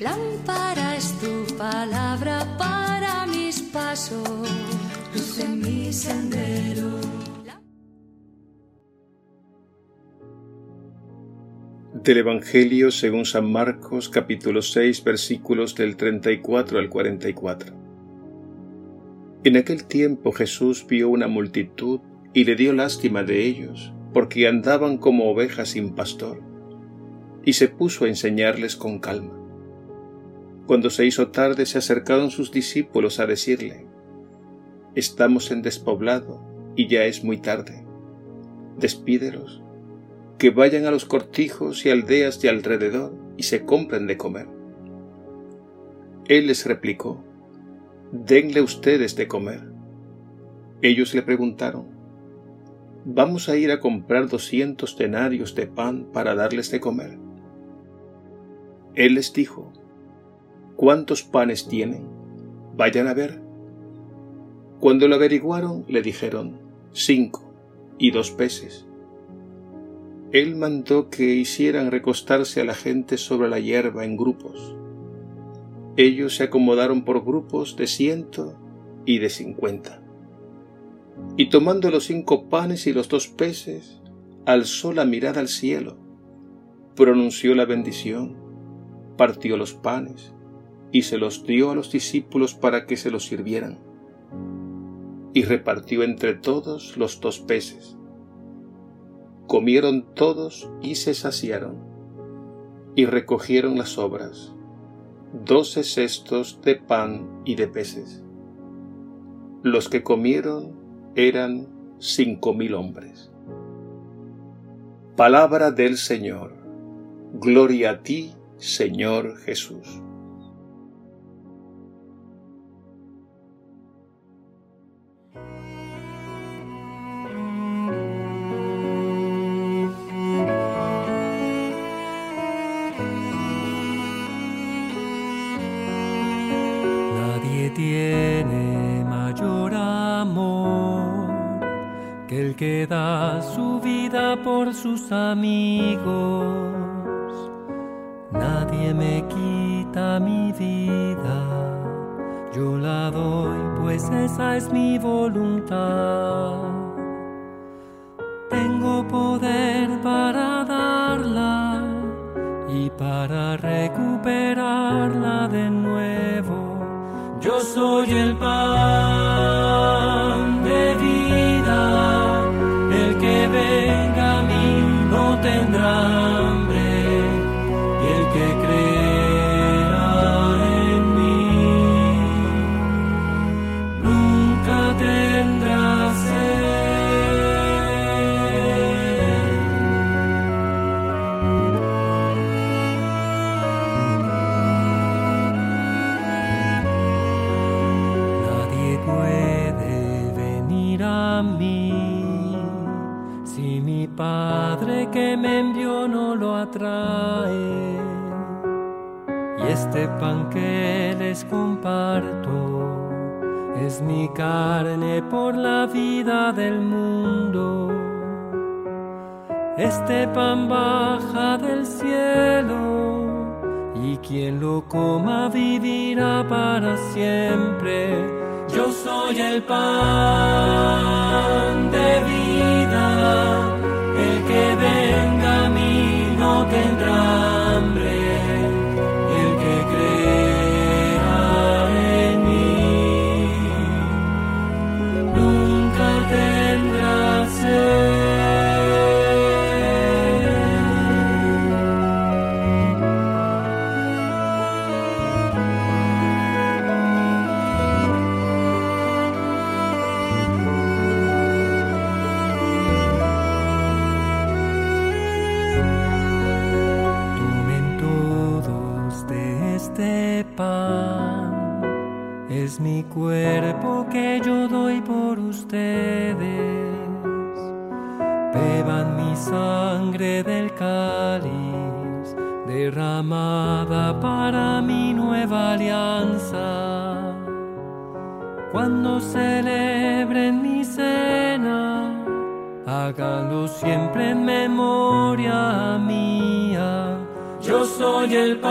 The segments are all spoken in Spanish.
Lámpara es tu palabra para mis pasos, luz en mi sendero. Del Evangelio según San Marcos capítulo 6 versículos del 34 al 44. En aquel tiempo Jesús vio una multitud y le dio lástima de ellos, porque andaban como ovejas sin pastor, y se puso a enseñarles con calma. Cuando se hizo tarde se acercaron sus discípulos a decirle, Estamos en despoblado y ya es muy tarde. Despídelos que vayan a los cortijos y aldeas de alrededor y se compren de comer. Él les replicó, denle ustedes de comer. Ellos le preguntaron, ¿vamos a ir a comprar doscientos denarios de pan para darles de comer? Él les dijo, ¿cuántos panes tienen? Vayan a ver. Cuando lo averiguaron, le dijeron, cinco y dos peces él mandó que hicieran recostarse a la gente sobre la hierba en grupos. Ellos se acomodaron por grupos de ciento y de cincuenta. Y tomando los cinco panes y los dos peces, alzó la mirada al cielo, pronunció la bendición, partió los panes y se los dio a los discípulos para que se los sirvieran. Y repartió entre todos los dos peces Comieron todos y se saciaron, y recogieron las obras, doce cestos de pan y de peces. Los que comieron eran cinco mil hombres. Palabra del Señor. Gloria a ti, Señor Jesús. Que da su vida por sus amigos. Nadie me quita mi vida, yo la doy, pues esa es mi voluntad. Tengo poder para darla y para recuperarla de nuevo yo soy el pan que me envió no lo atrae. Y este pan que les comparto es mi carne por la vida del mundo. Este pan baja del cielo y quien lo coma vivirá para siempre. Yo soy el pan de vida el que venga a mí no tendrá hambre. Es mi cuerpo que yo doy por ustedes. Beban mi sangre del cáliz, derramada para mi nueva alianza. Cuando celebren mi cena, háganlo siempre en memoria mía. Yo soy el pan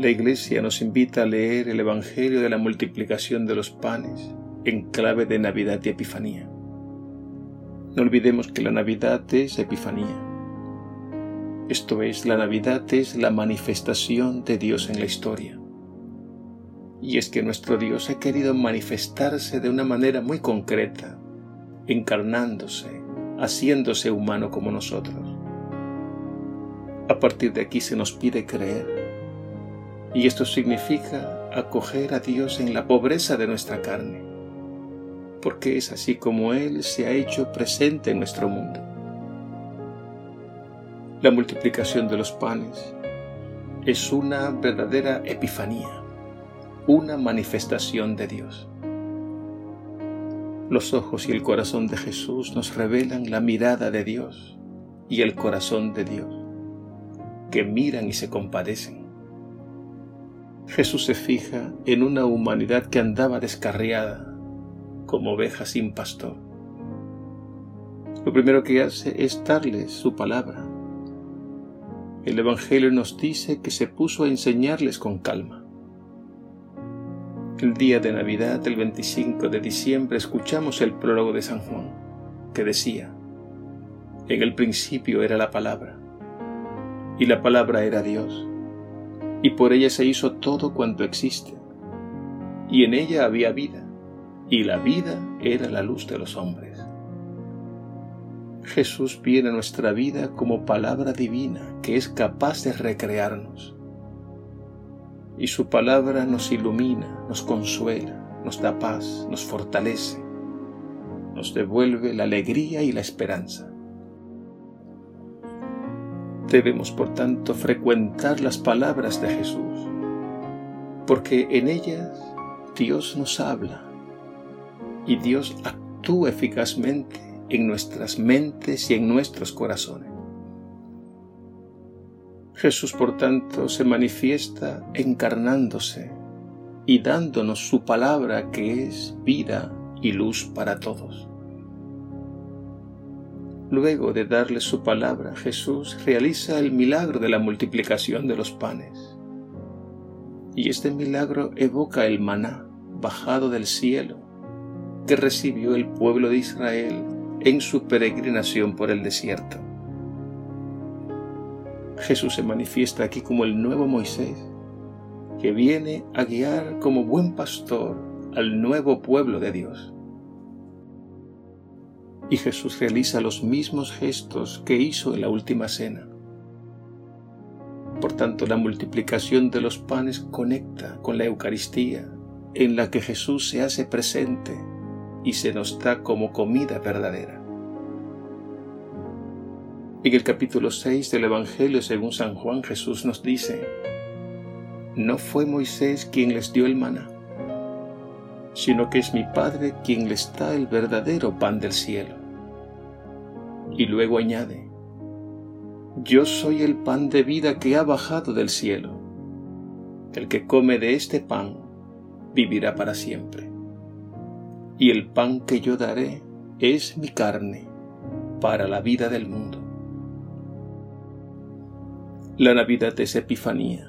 La Iglesia nos invita a leer el Evangelio de la multiplicación de los panes en clave de Navidad y Epifanía. No olvidemos que la Navidad es Epifanía. Esto es, la Navidad es la manifestación de Dios en la historia. Y es que nuestro Dios ha querido manifestarse de una manera muy concreta, encarnándose, haciéndose humano como nosotros. A partir de aquí se nos pide creer y esto significa acoger a Dios en la pobreza de nuestra carne, porque es así como Él se ha hecho presente en nuestro mundo. La multiplicación de los panes es una verdadera epifanía, una manifestación de Dios. Los ojos y el corazón de Jesús nos revelan la mirada de Dios y el corazón de Dios, que miran y se compadecen. Jesús se fija en una humanidad que andaba descarriada, como oveja sin pastor. Lo primero que hace es darles su palabra. El Evangelio nos dice que se puso a enseñarles con calma. El día de Navidad, el 25 de diciembre, escuchamos el prólogo de San Juan, que decía, En el principio era la palabra, y la palabra era Dios y por ella se hizo todo cuanto existe. Y en ella había vida, y la vida era la luz de los hombres. Jesús viene a nuestra vida como palabra divina que es capaz de recrearnos. Y su palabra nos ilumina, nos consuela, nos da paz, nos fortalece, nos devuelve la alegría y la esperanza. Debemos, por tanto, frecuentar las palabras de Jesús, porque en ellas Dios nos habla y Dios actúa eficazmente en nuestras mentes y en nuestros corazones. Jesús, por tanto, se manifiesta encarnándose y dándonos su palabra que es vida y luz para todos. Luego de darle su palabra, Jesús realiza el milagro de la multiplicación de los panes. Y este milagro evoca el maná bajado del cielo que recibió el pueblo de Israel en su peregrinación por el desierto. Jesús se manifiesta aquí como el nuevo Moisés, que viene a guiar como buen pastor al nuevo pueblo de Dios y Jesús realiza los mismos gestos que hizo en la última cena. Por tanto, la multiplicación de los panes conecta con la Eucaristía, en la que Jesús se hace presente y se nos da como comida verdadera. En el capítulo 6 del Evangelio según San Juan Jesús nos dice, No fue Moisés quien les dio el maná, sino que es mi Padre quien les da el verdadero pan del cielo. Y luego añade, Yo soy el pan de vida que ha bajado del cielo. El que come de este pan vivirá para siempre. Y el pan que yo daré es mi carne para la vida del mundo. La Navidad es Epifanía,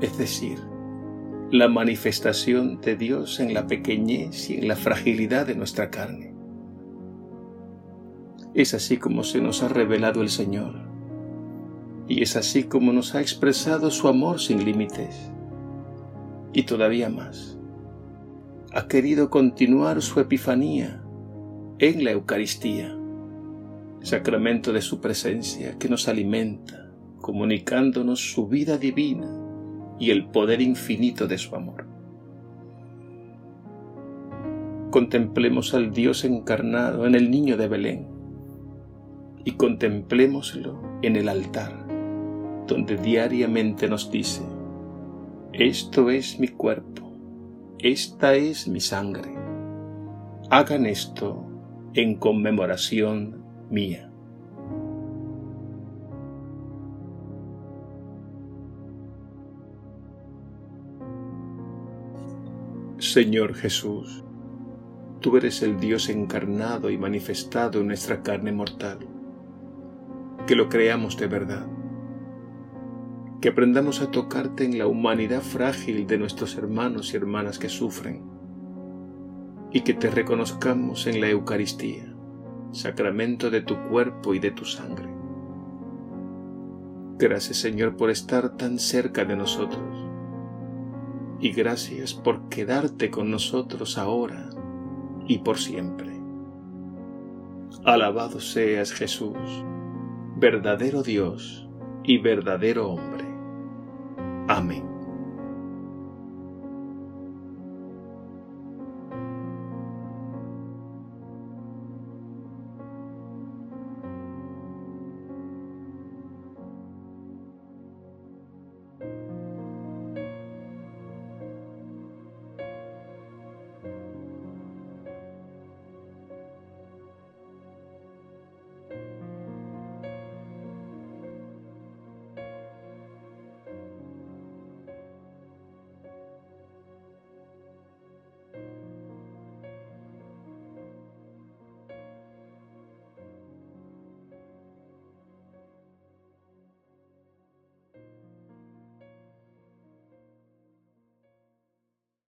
es decir, la manifestación de Dios en la pequeñez y en la fragilidad de nuestra carne. Es así como se nos ha revelado el Señor, y es así como nos ha expresado su amor sin límites, y todavía más. Ha querido continuar su Epifanía en la Eucaristía, sacramento de su presencia que nos alimenta, comunicándonos su vida divina y el poder infinito de su amor. Contemplemos al Dios encarnado en el niño de Belén y contemplémoslo en el altar, donde diariamente nos dice, esto es mi cuerpo, esta es mi sangre. Hagan esto en conmemoración mía. Señor Jesús, tú eres el Dios encarnado y manifestado en nuestra carne mortal. Que lo creamos de verdad. Que aprendamos a tocarte en la humanidad frágil de nuestros hermanos y hermanas que sufren. Y que te reconozcamos en la Eucaristía, sacramento de tu cuerpo y de tu sangre. Gracias Señor por estar tan cerca de nosotros y gracias por quedarte con nosotros ahora y por siempre. Alabado seas Jesús, verdadero Dios y verdadero hombre. Amén.